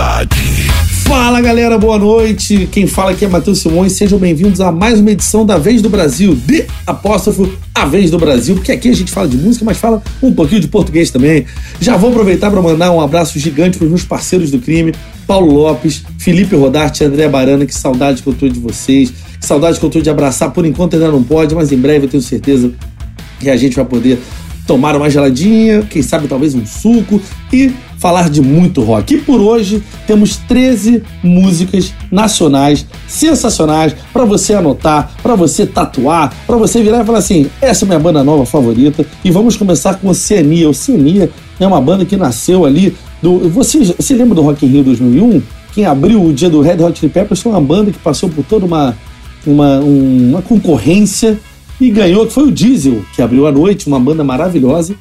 cidade. Fala galera, boa noite. Quem fala aqui é Matheus Simões. Sejam bem-vindos a mais uma edição da Vez do Brasil, de apóstrofo A Vez do Brasil, porque aqui a gente fala de música, mas fala um pouquinho de português também. Já vou aproveitar para mandar um abraço gigante para os meus parceiros do crime, Paulo Lopes, Felipe Rodarte André Barana. Que saudade que eu tô de vocês, que saudade que eu tô de abraçar. Por enquanto ainda não pode, mas em breve eu tenho certeza que a gente vai poder tomar uma geladinha, quem sabe talvez um suco e falar de muito rock. E por hoje temos 13 músicas nacionais sensacionais para você anotar, para você tatuar, para você virar e falar assim: essa é minha banda nova favorita. E vamos começar com Oceania. Oceania é uma banda que nasceu ali do. Você, você lembra do Rock in Rio 2001? Quem abriu o dia do Red Hot Chili Peppers foi uma banda que passou por toda uma, uma, uma concorrência e ganhou, que foi o Diesel, que abriu a noite, uma banda maravilhosa.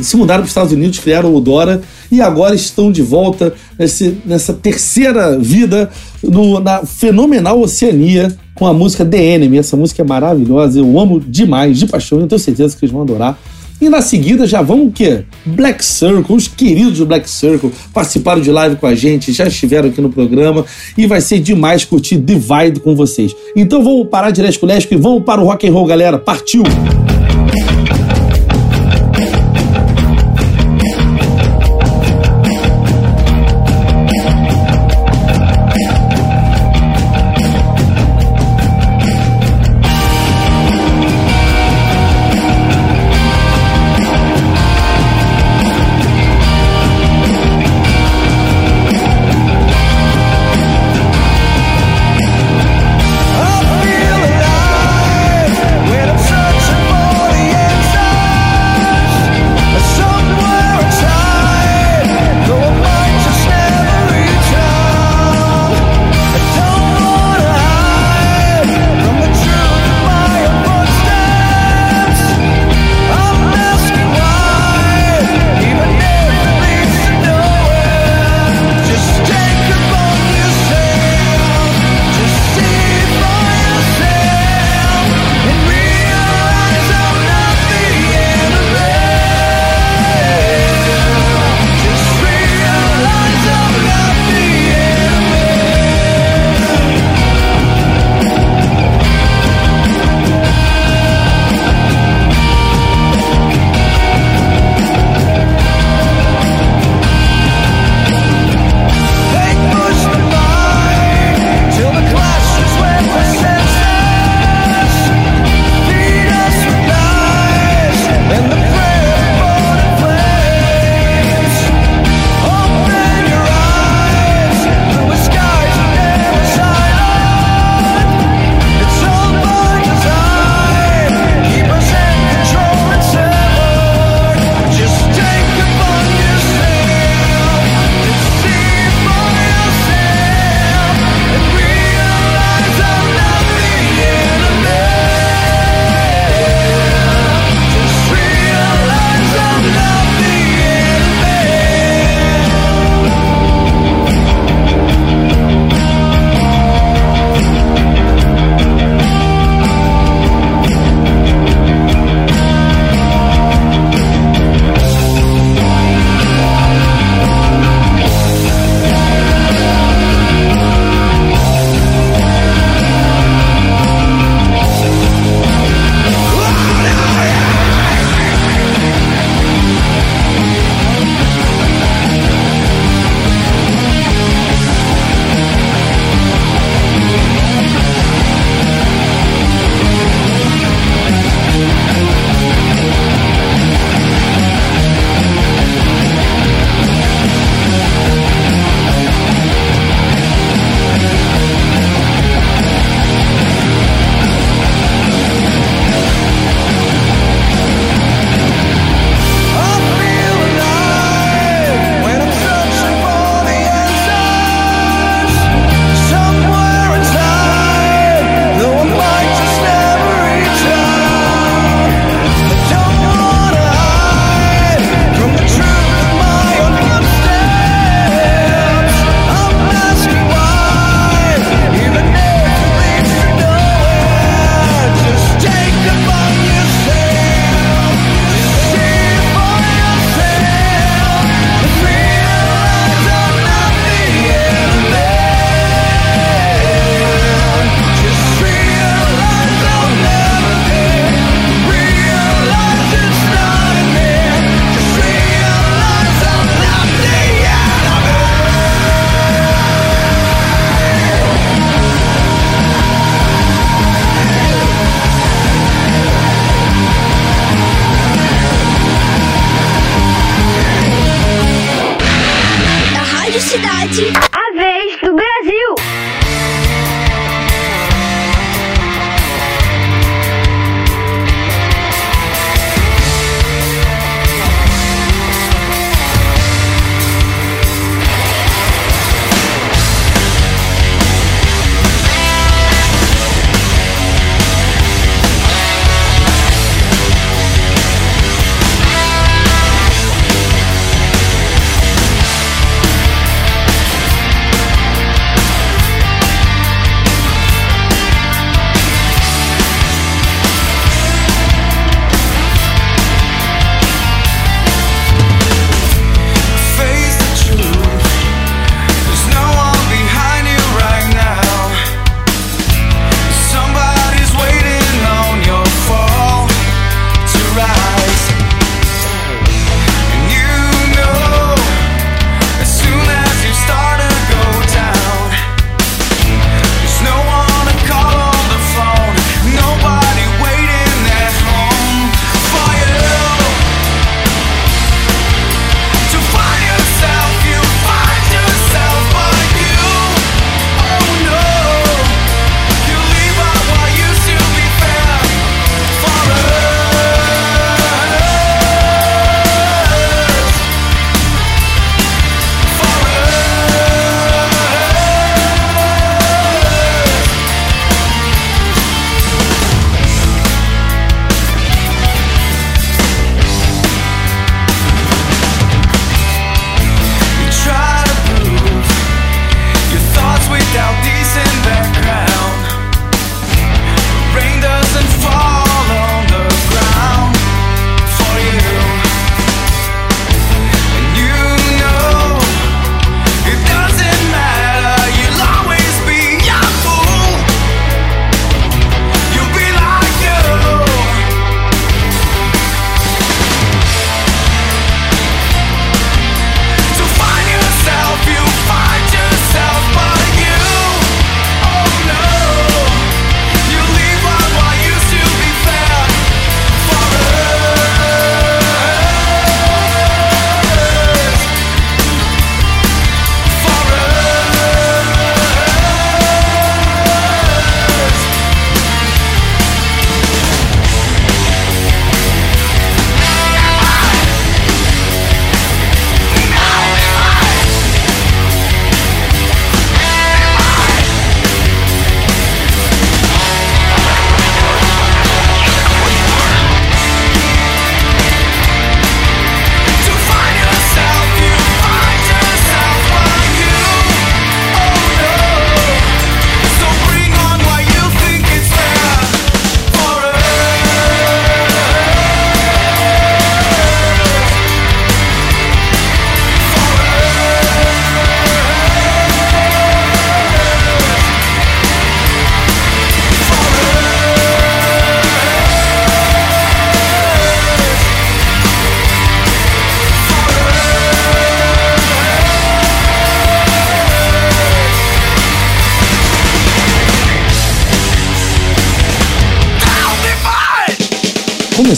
Se mudaram para os Estados Unidos, criaram o Dora e agora estão de volta nesse, nessa terceira vida no, na fenomenal Oceania com a música The Enemy. Essa música é maravilhosa, eu amo demais, de paixão, eu tenho certeza que eles vão adorar. E na seguida já vão o quê? Black Circle, os queridos do Black Circle participaram de live com a gente, já estiveram aqui no programa e vai ser demais curtir Divide com vocês. Então vamos parar de Lesco Lesco e vamos para o rock and roll, galera. Partiu!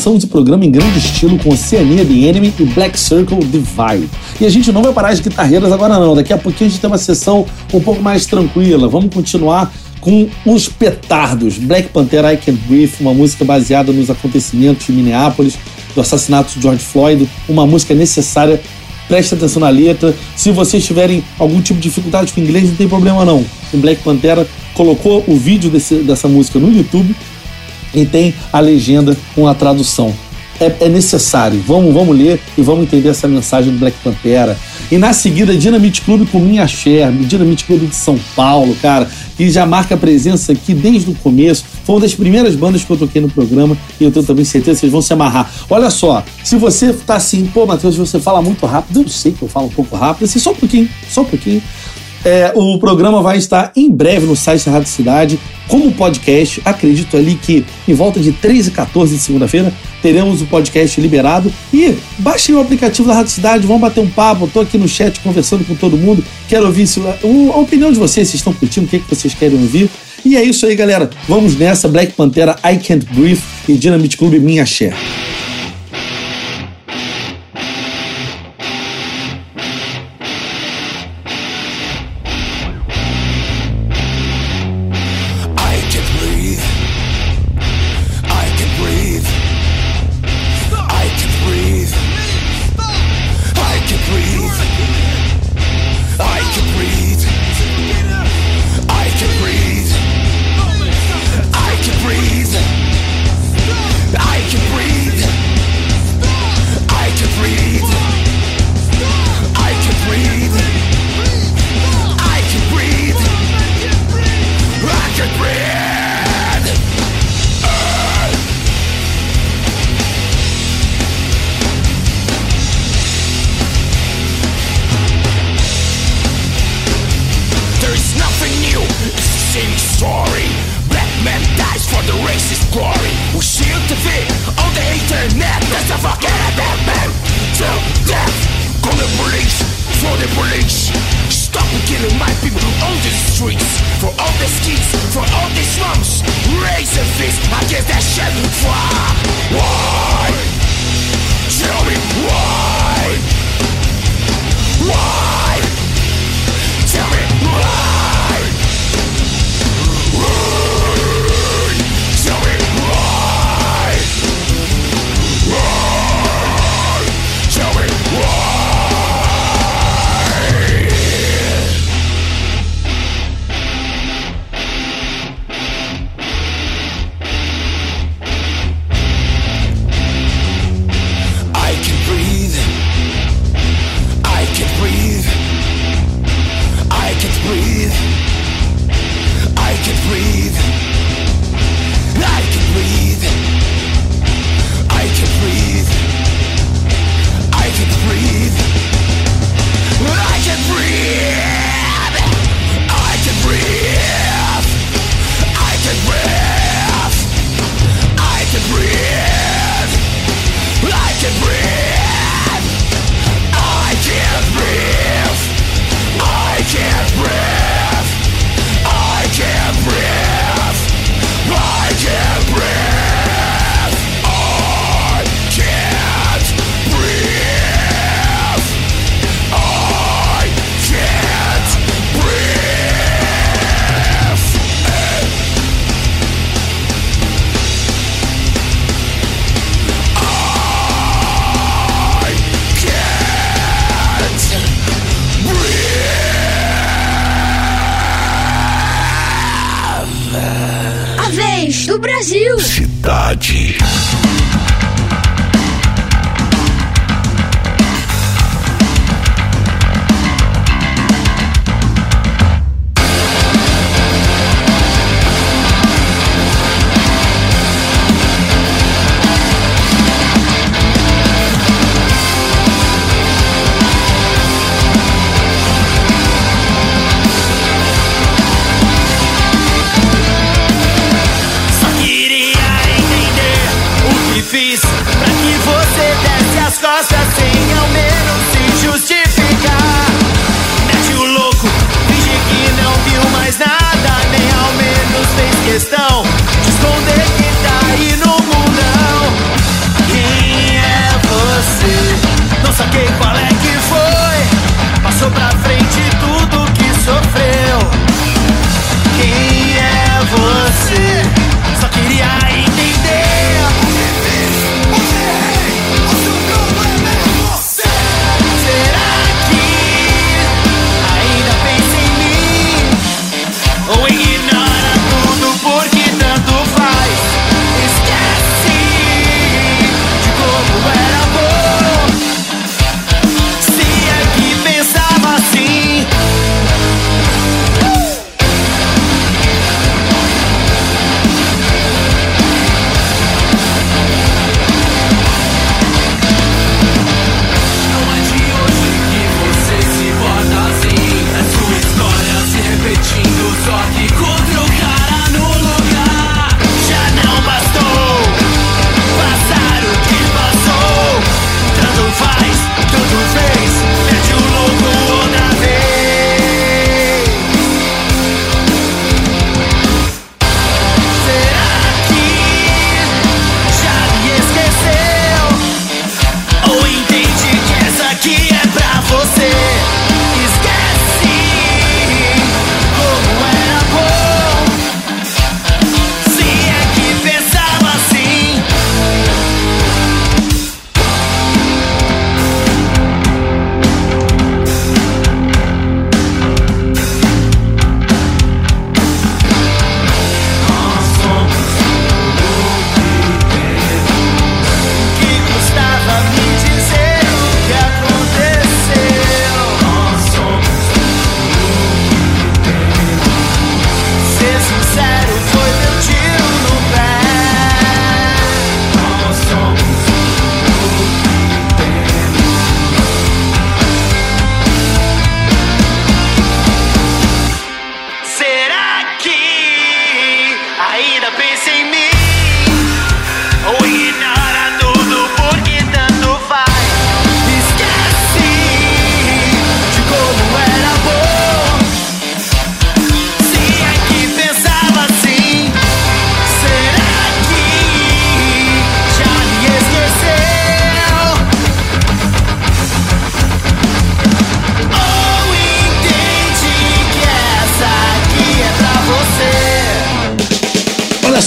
O programa em grande estilo com Oceania The Enemy e Black Circle Divide. E a gente não vai parar as guitarreiras agora não, daqui a pouquinho a gente tem uma sessão um pouco mais tranquila. Vamos continuar com os petardos. Black Panther I Can't Breathe, uma música baseada nos acontecimentos de Minneapolis, do assassinato de George Floyd, uma música necessária. Preste atenção na letra. Se vocês tiverem algum tipo de dificuldade com inglês, não tem problema não. O Black Pantera colocou o vídeo desse, dessa música no YouTube e tem a legenda com a tradução. É, é, necessário. Vamos, vamos ler e vamos entender essa mensagem do Black Pantera. E na seguida, Dinamite Clube com Minha Cher, Dinamite Clube de São Paulo, cara, que já marca presença aqui desde o começo. Foi uma das primeiras bandas que eu toquei no programa e eu tenho também certeza que vocês vão se amarrar. Olha só, se você tá assim, pô, Matheus, você fala muito rápido, eu sei que eu falo um pouco rápido, assim, só um pouquinho, só um pouquinho. É, o programa vai estar em breve no site da Rádio Cidade, como podcast. Acredito ali que em volta de 13 e 14 de segunda-feira teremos o podcast liberado. E baixem o aplicativo da Rádio Cidade, vamos bater um papo. Estou aqui no chat conversando com todo mundo. Quero ouvir se, a opinião de vocês, se estão curtindo, o que, é que vocês querem ouvir. E é isso aí, galera. Vamos nessa. Black Pantera, I Can't Breathe e Dynamite Club Minha Share.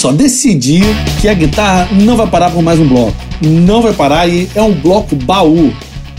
Só, decidi que a guitarra não vai parar por mais um bloco. Não vai parar e é um bloco baú.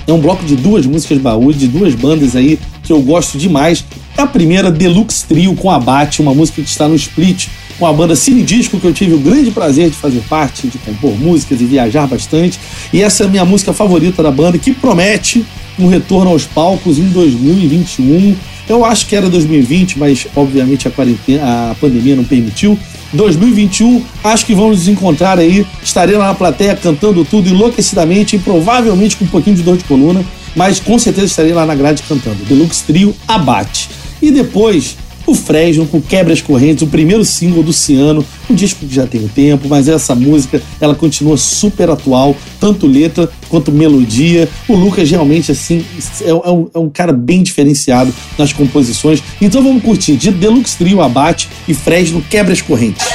É um bloco de duas músicas baú, de duas bandas aí que eu gosto demais. A primeira, Deluxe Trio com Abate, uma música que está no Split, com a banda Cine Disco, que eu tive o grande prazer de fazer parte, de compor músicas e viajar bastante. E essa é a minha música favorita da banda, que promete um retorno aos palcos em 2021. Eu acho que era 2020, mas obviamente a, quarentena, a pandemia não permitiu. 2021, acho que vamos nos encontrar aí. Estarei lá na plateia cantando tudo enlouquecidamente e provavelmente com um pouquinho de dor de coluna, mas com certeza estarei lá na grade cantando. Deluxe Trio Abate. E depois o Fresno com Quebras Correntes, o primeiro single do Ciano, um disco que já tem tempo, mas essa música ela continua super atual, tanto letra quanto melodia. O Lucas realmente assim é, é, um, é um, cara bem diferenciado nas composições. Então vamos curtir de Deluxe Trio Abate e Fresno Quebras Correntes.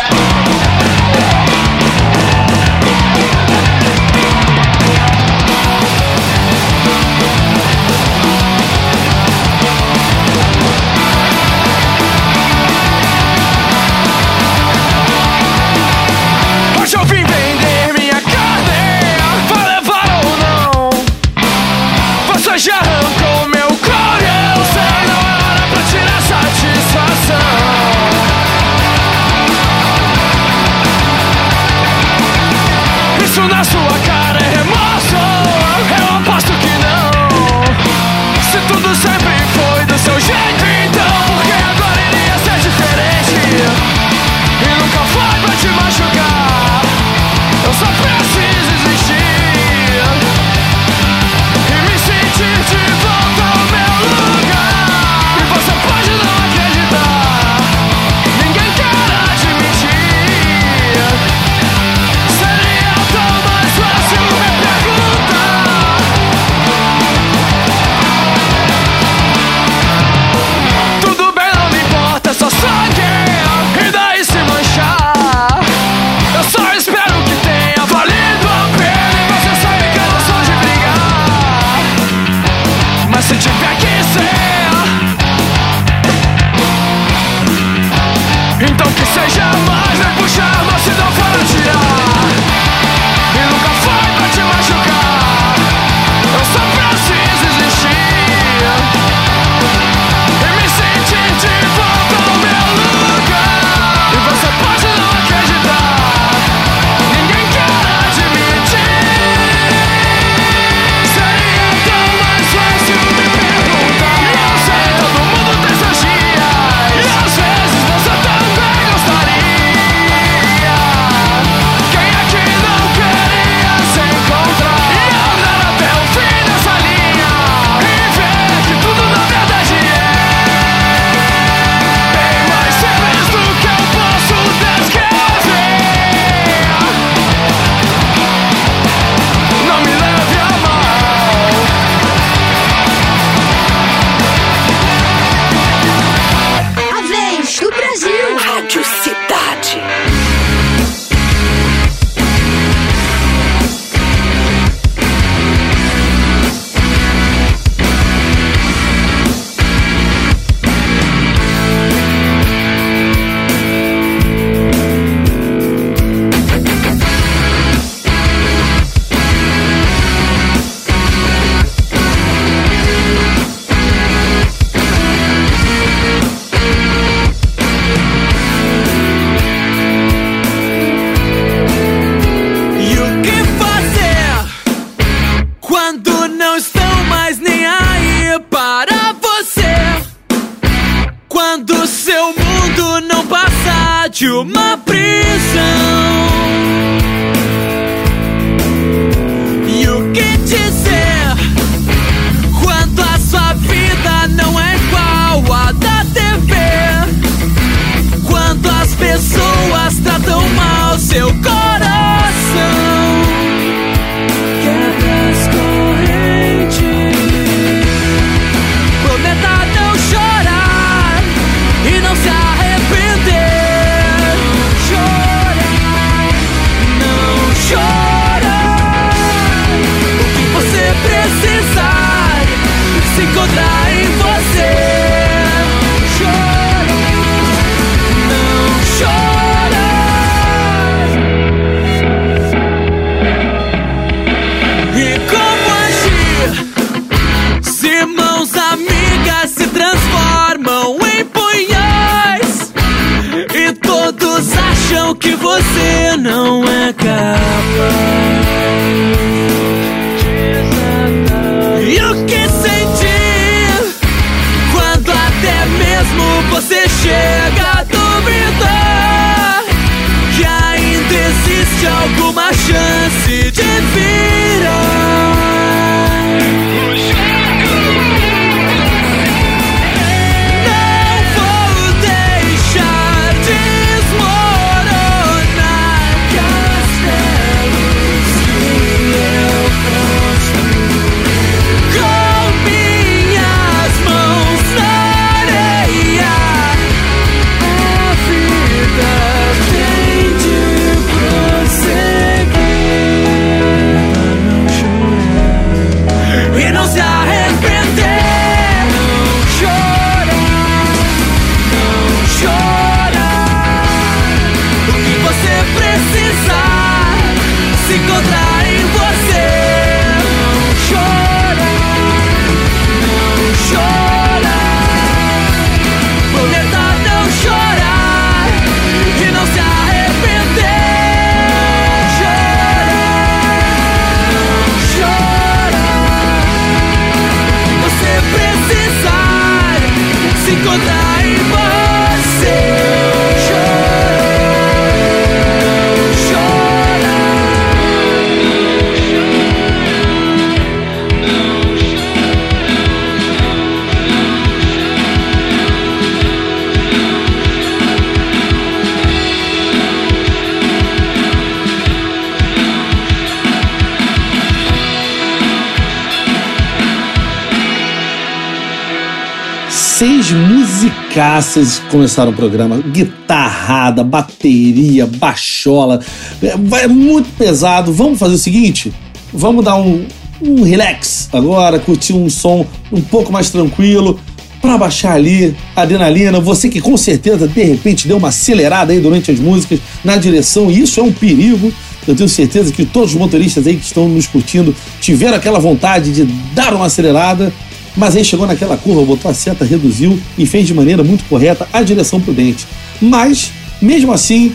Musicaças começaram o programa. Guitarrada, bateria, bachola. É, é muito pesado. Vamos fazer o seguinte? Vamos dar um, um relax agora, curtir um som um pouco mais tranquilo para baixar ali a adrenalina. Você que com certeza de repente deu uma acelerada aí durante as músicas na direção, e isso é um perigo. Eu tenho certeza que todos os motoristas aí que estão nos curtindo tiveram aquela vontade de dar uma acelerada. Mas aí chegou naquela curva, botou a seta, reduziu e fez de maneira muito correta a direção prudente. Mas, mesmo assim,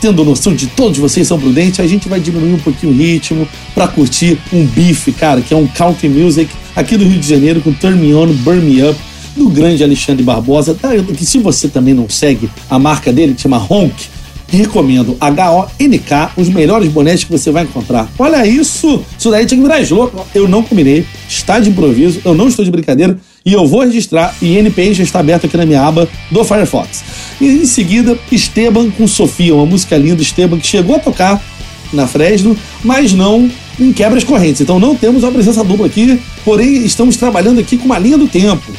tendo noção de todos vocês são prudentes, a gente vai diminuir um pouquinho o ritmo para curtir um bife, cara, que é um country music aqui do Rio de Janeiro com Turn Me On, Burn Me Up, do grande Alexandre Barbosa, que se você também não segue a marca dele, que chama Honk, recomendo. H-O-N-K, os melhores bonés que você vai encontrar. Olha isso! Isso daí tinha que virar louco. Eu não combinei, está de improviso, eu não estou de brincadeira e eu vou registrar e NPI já está aberto aqui na minha aba do Firefox. E em seguida, Esteban com Sofia, uma música linda, Esteban, que chegou a tocar na Fresno, mas não em quebras correntes. Então não temos uma presença dupla aqui, porém estamos trabalhando aqui com uma linha do tempo.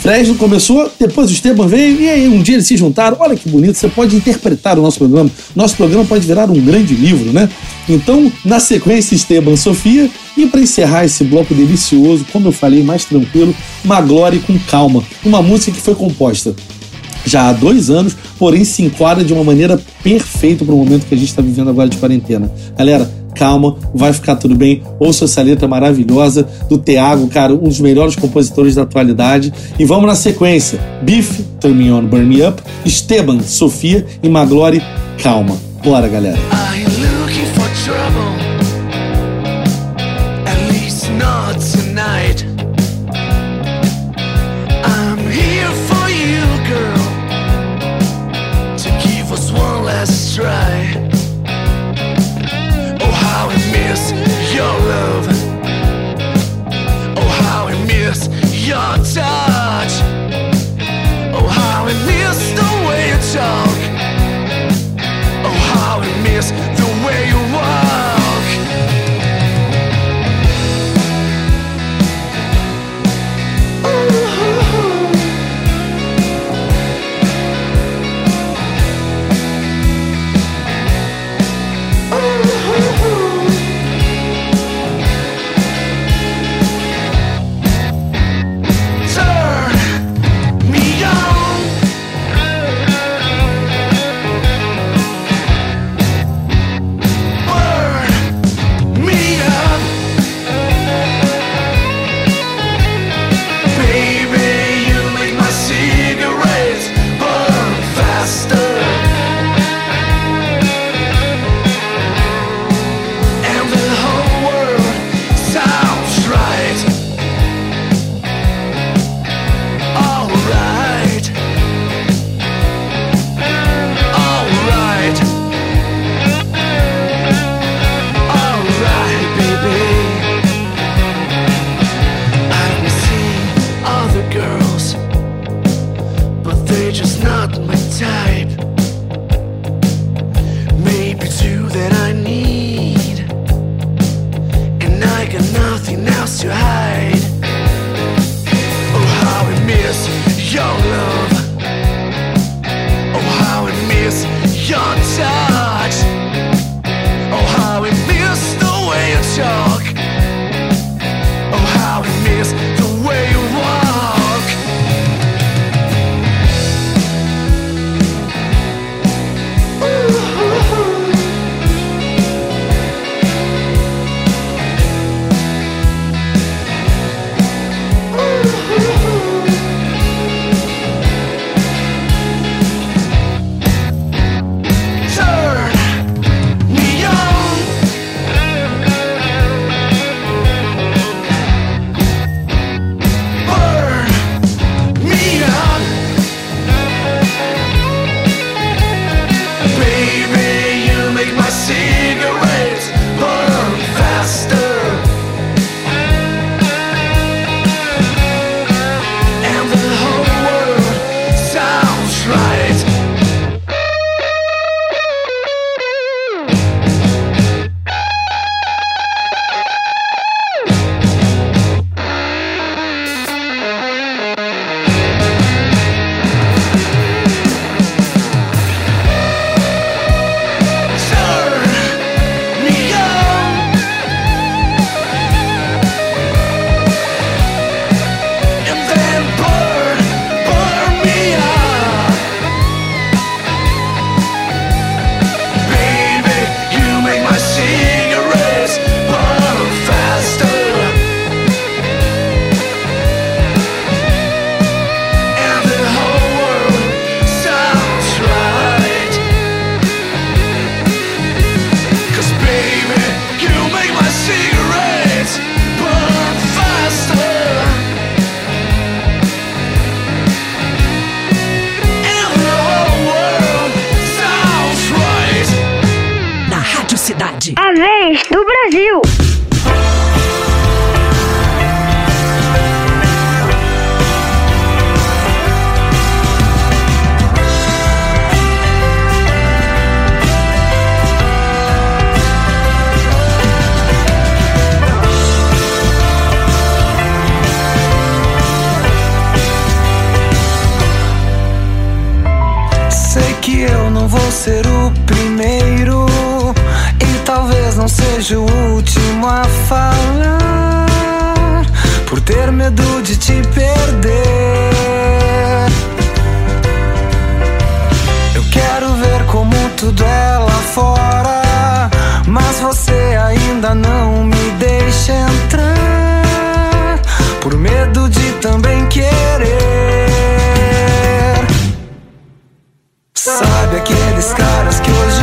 Fresno começou, depois o Esteban veio, e aí um dia eles se juntaram. Olha que bonito, você pode interpretar o nosso programa. Nosso programa pode virar um grande livro, né? Então, na sequência, Esteban Sofia, e para encerrar esse bloco delicioso, como eu falei, mais tranquilo, Maglore com calma. Uma música que foi composta já há dois anos, porém se enquadra de uma maneira perfeita para o momento que a gente está vivendo agora de quarentena. Galera, calma, vai ficar tudo bem. Ouça essa letra maravilhosa do Thiago, cara, um dos melhores compositores da atualidade. E vamos na sequência: Biff, Turn Me On, Burn Me Up, Esteban, Sofia e Maglore, calma. Bora, galera. I ter medo de te perder. Eu quero ver como tudo é lá fora, mas você ainda não me deixa entrar, por medo de também querer. Sabe aqueles caras que hoje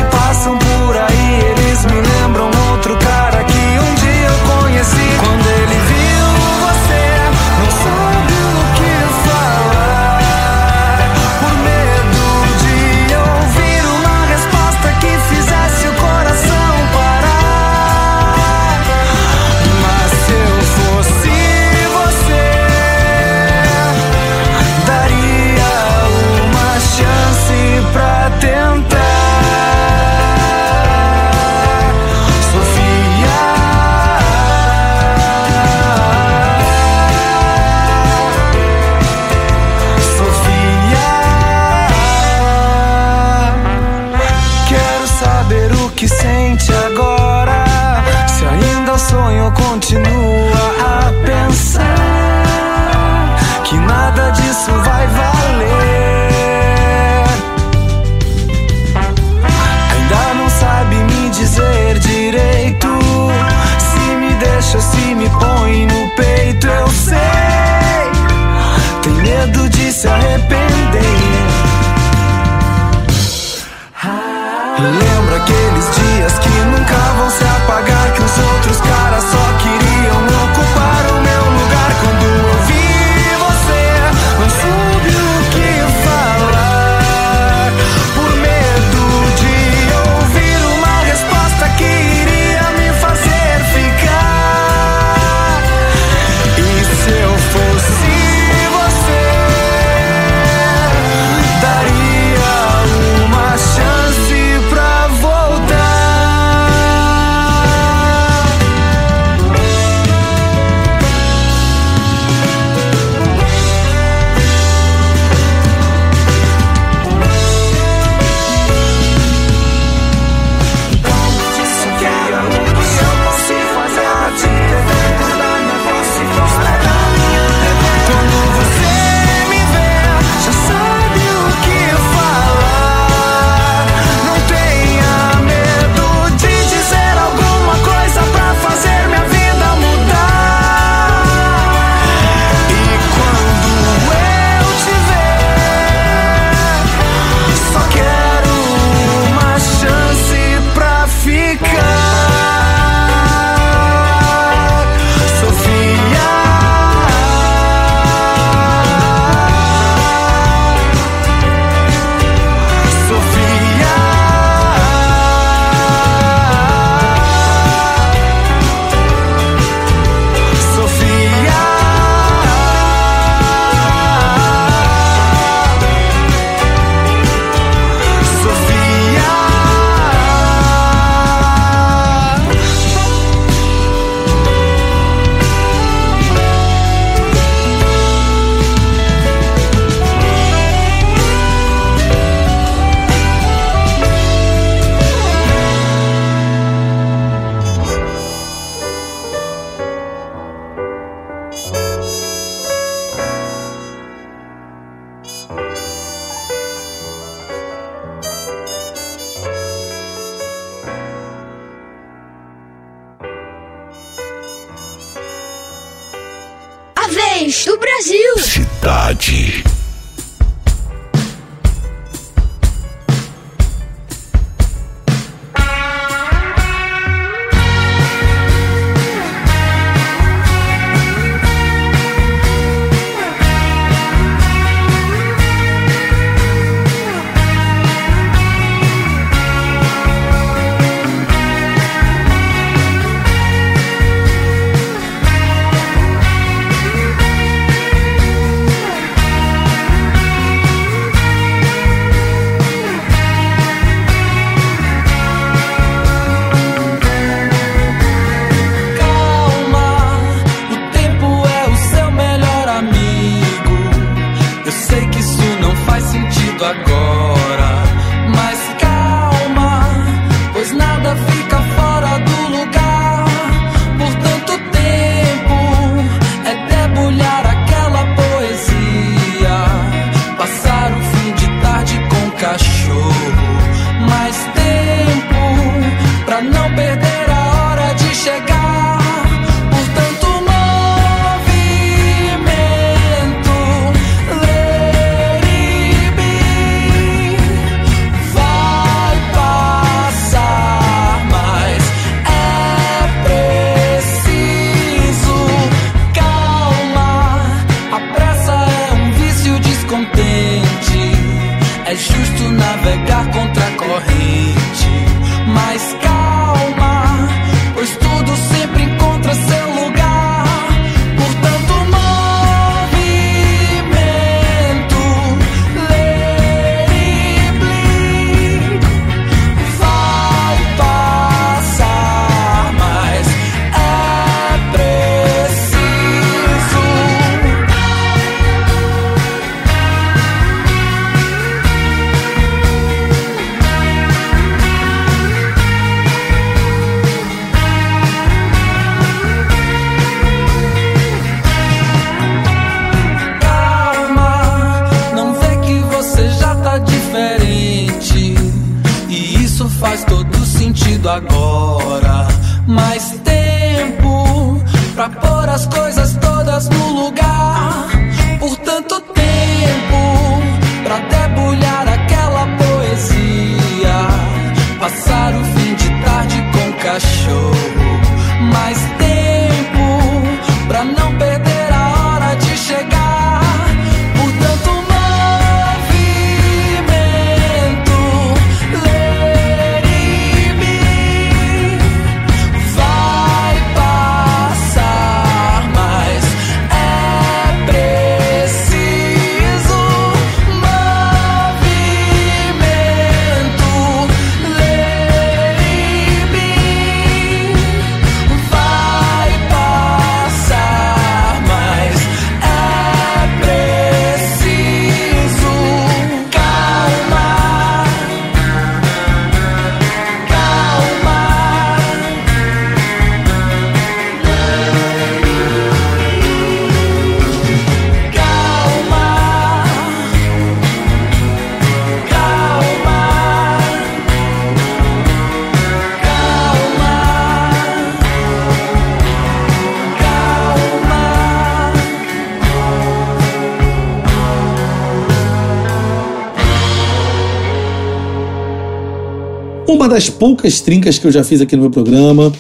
Uma das poucas trincas que eu já fiz aqui no meu programa.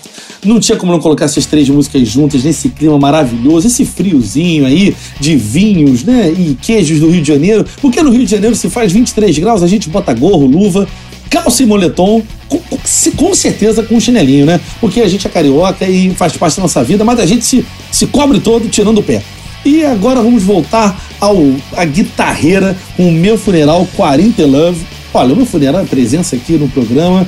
Não tinha como não colocar essas três músicas juntas nesse clima maravilhoso, esse friozinho aí de vinhos, né? E queijos do Rio de Janeiro. Porque no Rio de Janeiro se faz 23 graus, a gente bota gorro, luva, calça e moletom, com, com- certeza com chinelinho, né? Porque a gente é carioca e faz parte da nossa vida, mas a gente se, se cobre todo tirando o pé. E agora vamos voltar ao a guitarreira o meu funeral 40 Love. Olha, o meu funeral é presença aqui no programa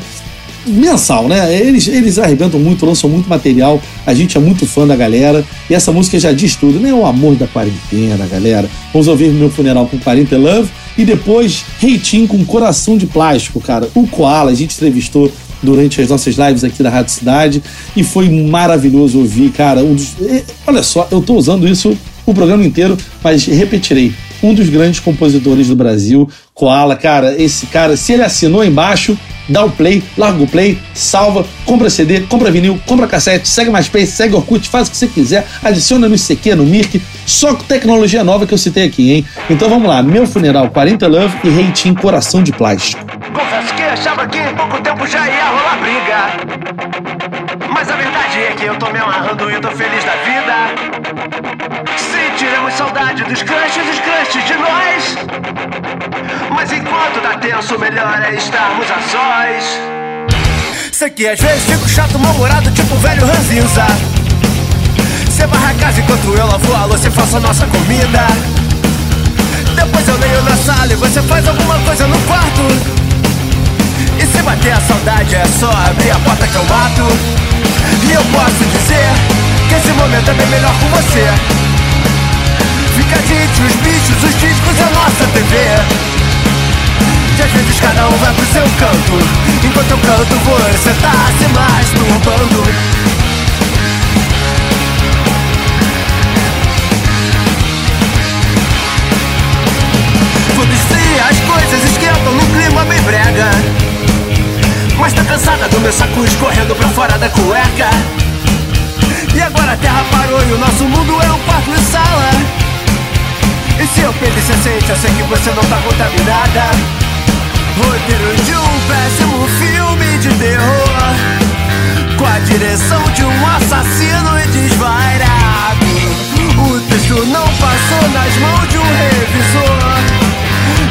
mensal, né? Eles, eles arrebentam muito, lançam muito material. A gente é muito fã da galera. E essa música já diz tudo, né? O amor da quarentena, galera. Vamos ouvir meu funeral com 40 Love. E depois, Reitinho com Coração de Plástico, cara. O Koala, a gente entrevistou durante as nossas lives aqui da Rádio Cidade. E foi maravilhoso ouvir, cara. Um dos... eh, Olha só, eu tô usando isso o programa inteiro, mas repetirei. Um dos grandes compositores do Brasil, Koala. Cara, esse cara, se ele assinou embaixo, dá o play, larga o play, salva, compra CD, compra vinil, compra cassete, segue MySpace, segue Orkut, faz o que você quiser, adiciona no ICQ, no Mirk, só com tecnologia nova que eu citei aqui, hein? Então vamos lá, Meu Funeral 40 Love e Reitinho Coração de Plástico. Confesso que achava que em pouco tempo já ia rolar briga. Mas a verdade é que eu tô me amarrando e tô feliz da vida. Saudade dos crushes, dos crushes de nós. Mas enquanto tá tenso, melhor é estarmos a sós. Sei que às vezes fico chato, mal-humorado, tipo velho ranzinza. Cê varra a casa enquanto eu lavo a louça e faço a nossa comida. Depois eu leio na sala e você faz alguma coisa no quarto. E se bater a saudade é só abrir a porta que eu mato. E eu posso dizer que esse momento é bem melhor com você. Fica gente, os bichos, os discos e a nossa TV. E às vezes cada um vai pro seu canto. Enquanto eu canto, você tá se masturbando. Foda-se, as coisas esquentam num clima bem brega. Mas tá cansada do meu saco escorrendo pra fora da cueca. E agora a terra parou e o nosso mundo é um quarto e sala. E se eu perder se aceite, eu sei que você não tá contaminada. Roteiro de um péssimo filme de terror. Com a direção de um assassino e desvairado. O texto não passou nas mãos de um revisor.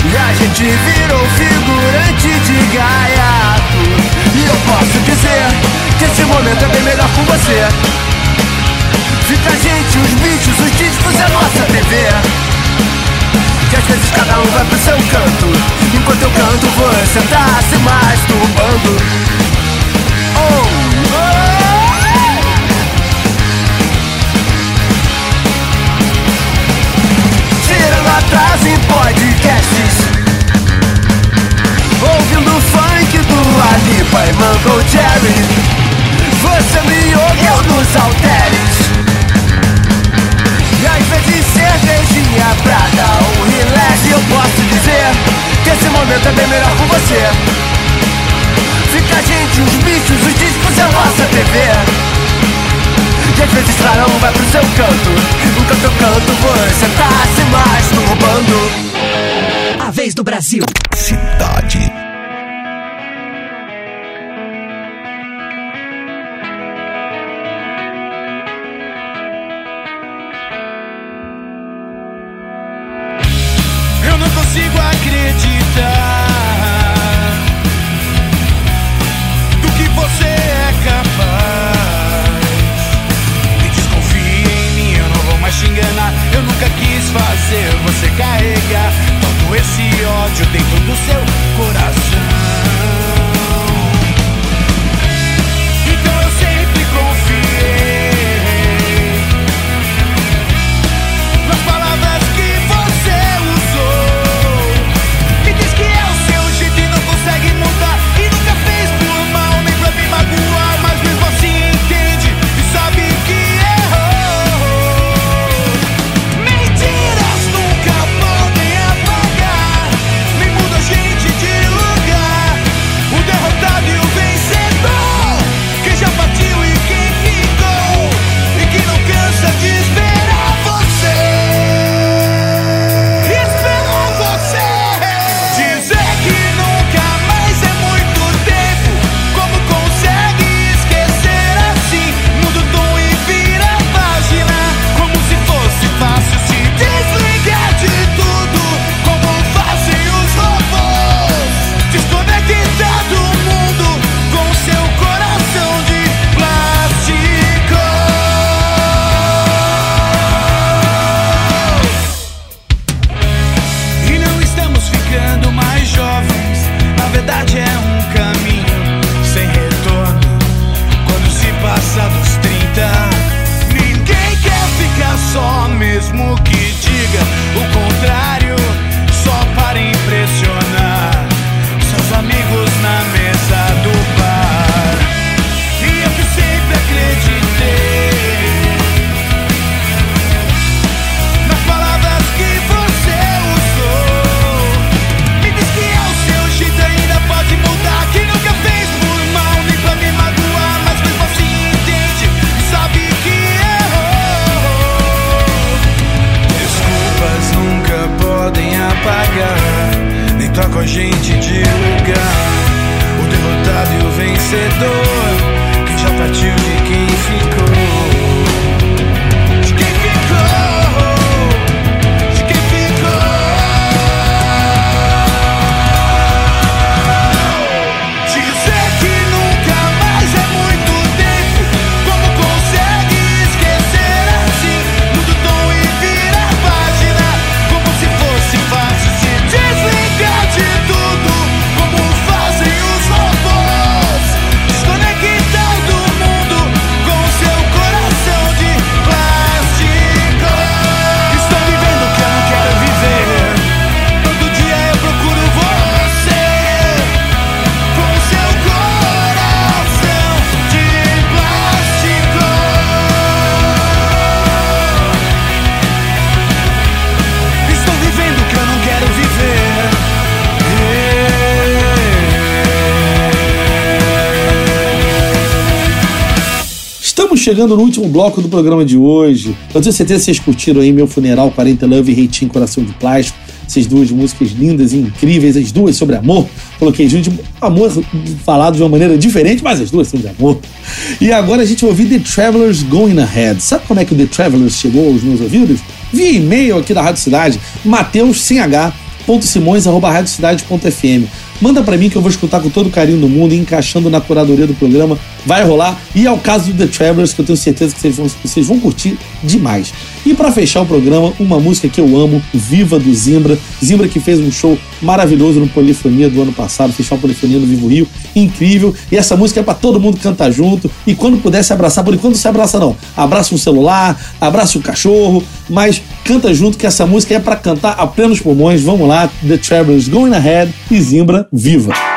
E a gente virou figurante de gaiato. E eu posso dizer que esse momento é bem melhor com você. Fica a gente, os bichos, os discos e a nossa TV. Que às vezes cada um vai pro seu canto. Enquanto eu canto, você tá se masturbando. Oh, oh. Tirando atrás em podcasts Ouvindo funk do Alipa e Mango Jerry Você me ouviu nos halteres E às vezes cervejinha pra dar um relax E eu posso dizer que esse momento é bem melhor com você Fica a gente, os bichos, os discos e a nossa TV e às vezes cada um vai pro seu canto Enquanto eu canto você tá se masturbando A vez do Brasil. Cidade. Chegando no último bloco do programa de hoje. Eu tenho certeza que vocês curtiram aí meu funeral 40 Love e Reitinho Coração de Plástico. Essas duas músicas lindas e incríveis, as duas sobre amor. Coloquei junto, amor falado de uma maneira diferente, mas as duas são de amor. E agora a gente vai ouvir The Travelers Going Ahead. Sabe como é que o The Travelers chegou aos meus ouvidos? Via e-mail aqui da Rádio Cidade, Mateus sem H, simões.radiocidade.fm. Manda pra mim que eu vou escutar com todo o carinho do mundo encaixando na curadoria do programa. Vai rolar. E é o caso do The Travelers, que eu tenho certeza que vocês vão, vocês vão curtir demais. E pra fechar o programa, uma música que eu amo, Viva do Zimbra. Zimbra que fez um show maravilhoso no Polifonia do ano passado, Festival Polifonia no Vivo Rio. Incrível. E essa música é pra todo mundo cantar junto. E quando puder se abraçar, por enquanto se abraça não. Abraça um celular, abraça um cachorro, mas canta junto que essa música é pra cantar a plenos pulmões. Vamos lá, The Travelers Going Ahead e Zimbra, viva!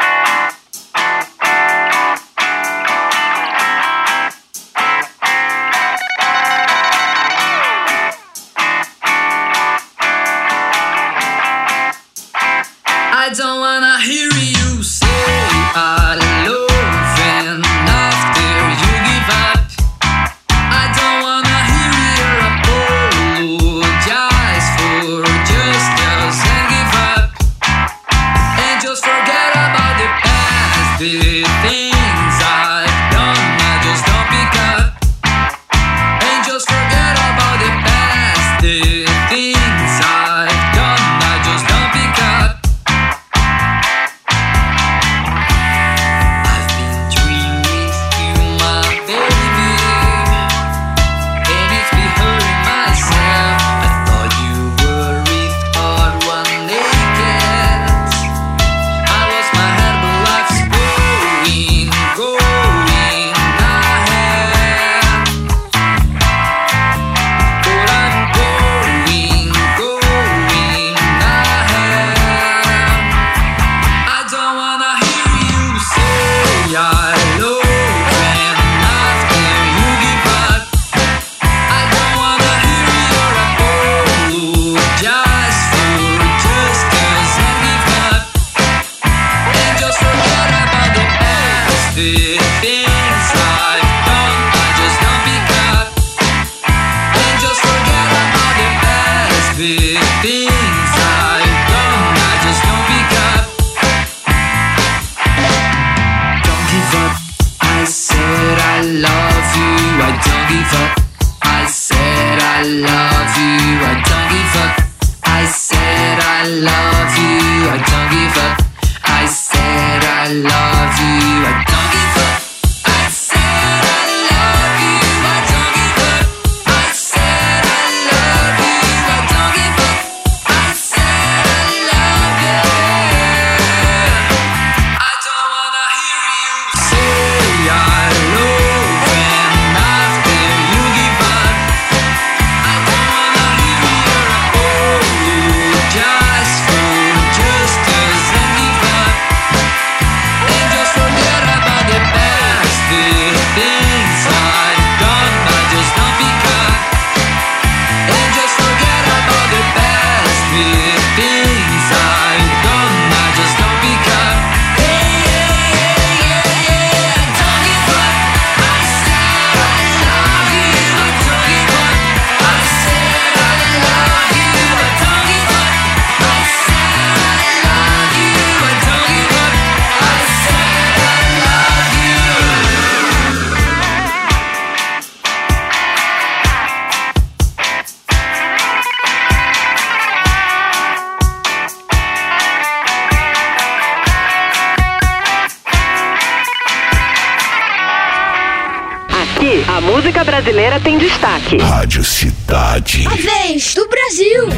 Rádio Cidade. A vez do Brasil.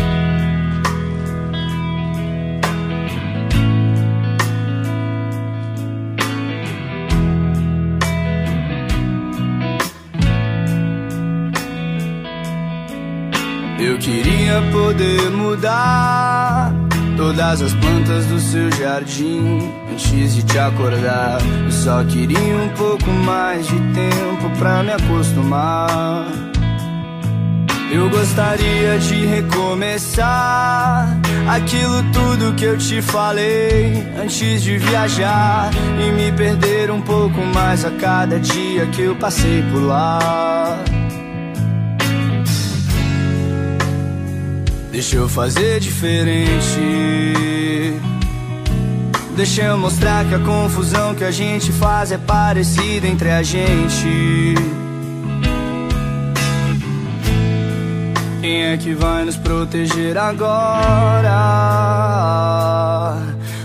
Eu queria poder mudar todas as plantas do seu jardim antes de te acordar. Eu só queria um pouco mais de tempo pra me acostumar. Eu gostaria de recomeçar aquilo tudo que eu te falei antes de viajar e me perder um pouco mais a cada dia que eu passei por lá. Deixa eu fazer diferente. Deixa eu mostrar que a confusão que a gente faz é parecida entre a gente. Quem é que vai nos proteger agora?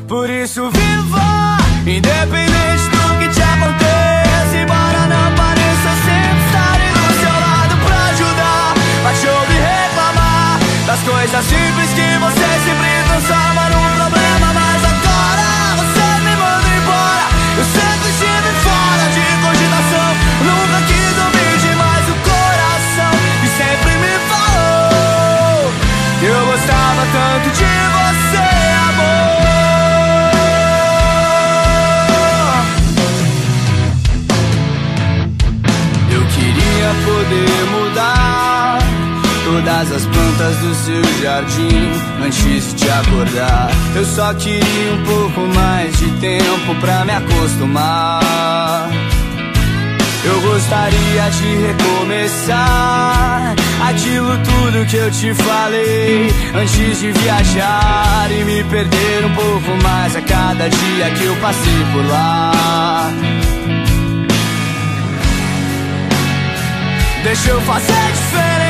Por isso viva, independente do que te aconteça. Embora não pareça sempre estarei do seu lado pra ajudar. Mas te ouvir reclamar das coisas simples plantas do seu jardim antes de te acordar. Eu só queria um pouco mais de tempo pra me acostumar. Eu gostaria de recomeçar aquilo tudo que eu te falei antes de viajar e me perder um pouco mais a cada dia que eu passei por lá. Deixa eu fazer diferente.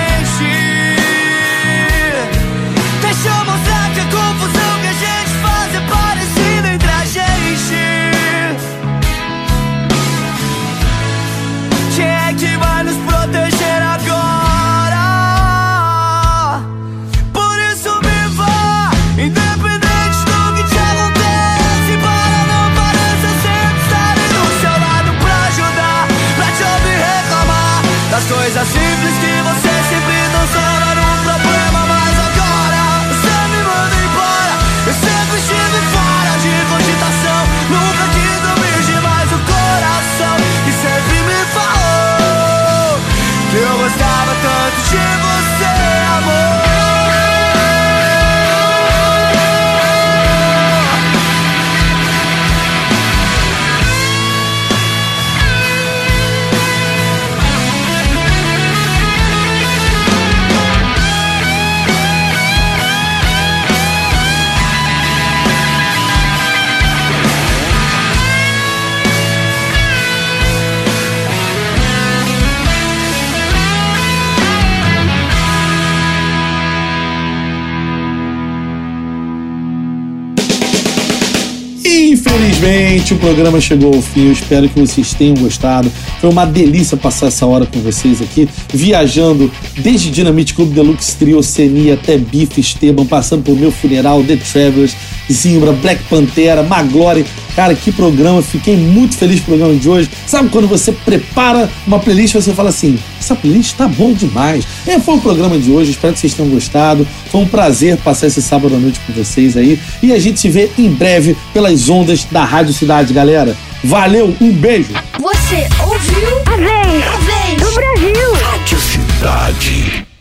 O programa chegou ao fim. Eu espero que vocês tenham gostado. Foi uma delícia passar essa hora com vocês aqui, viajando desde Dinamite Club Deluxe Trio, Oceania até Bife Esteban, passando por Meu Funeral, The Travelers, Zimbra, Black Pantera, Maglory. Cara, que programa, fiquei muito feliz com o programa de hoje. Sabe quando você prepara uma playlist você fala assim: essa playlist tá bom demais. É, foi o programa de hoje, espero que vocês tenham gostado. Foi um prazer passar esse sábado à noite com vocês aí. E a gente se vê em breve pelas ondas da Rádio Cidade, galera. Valeu, um beijo! Você ouviu a vez, a vez do Brasil! Rádio Cidade.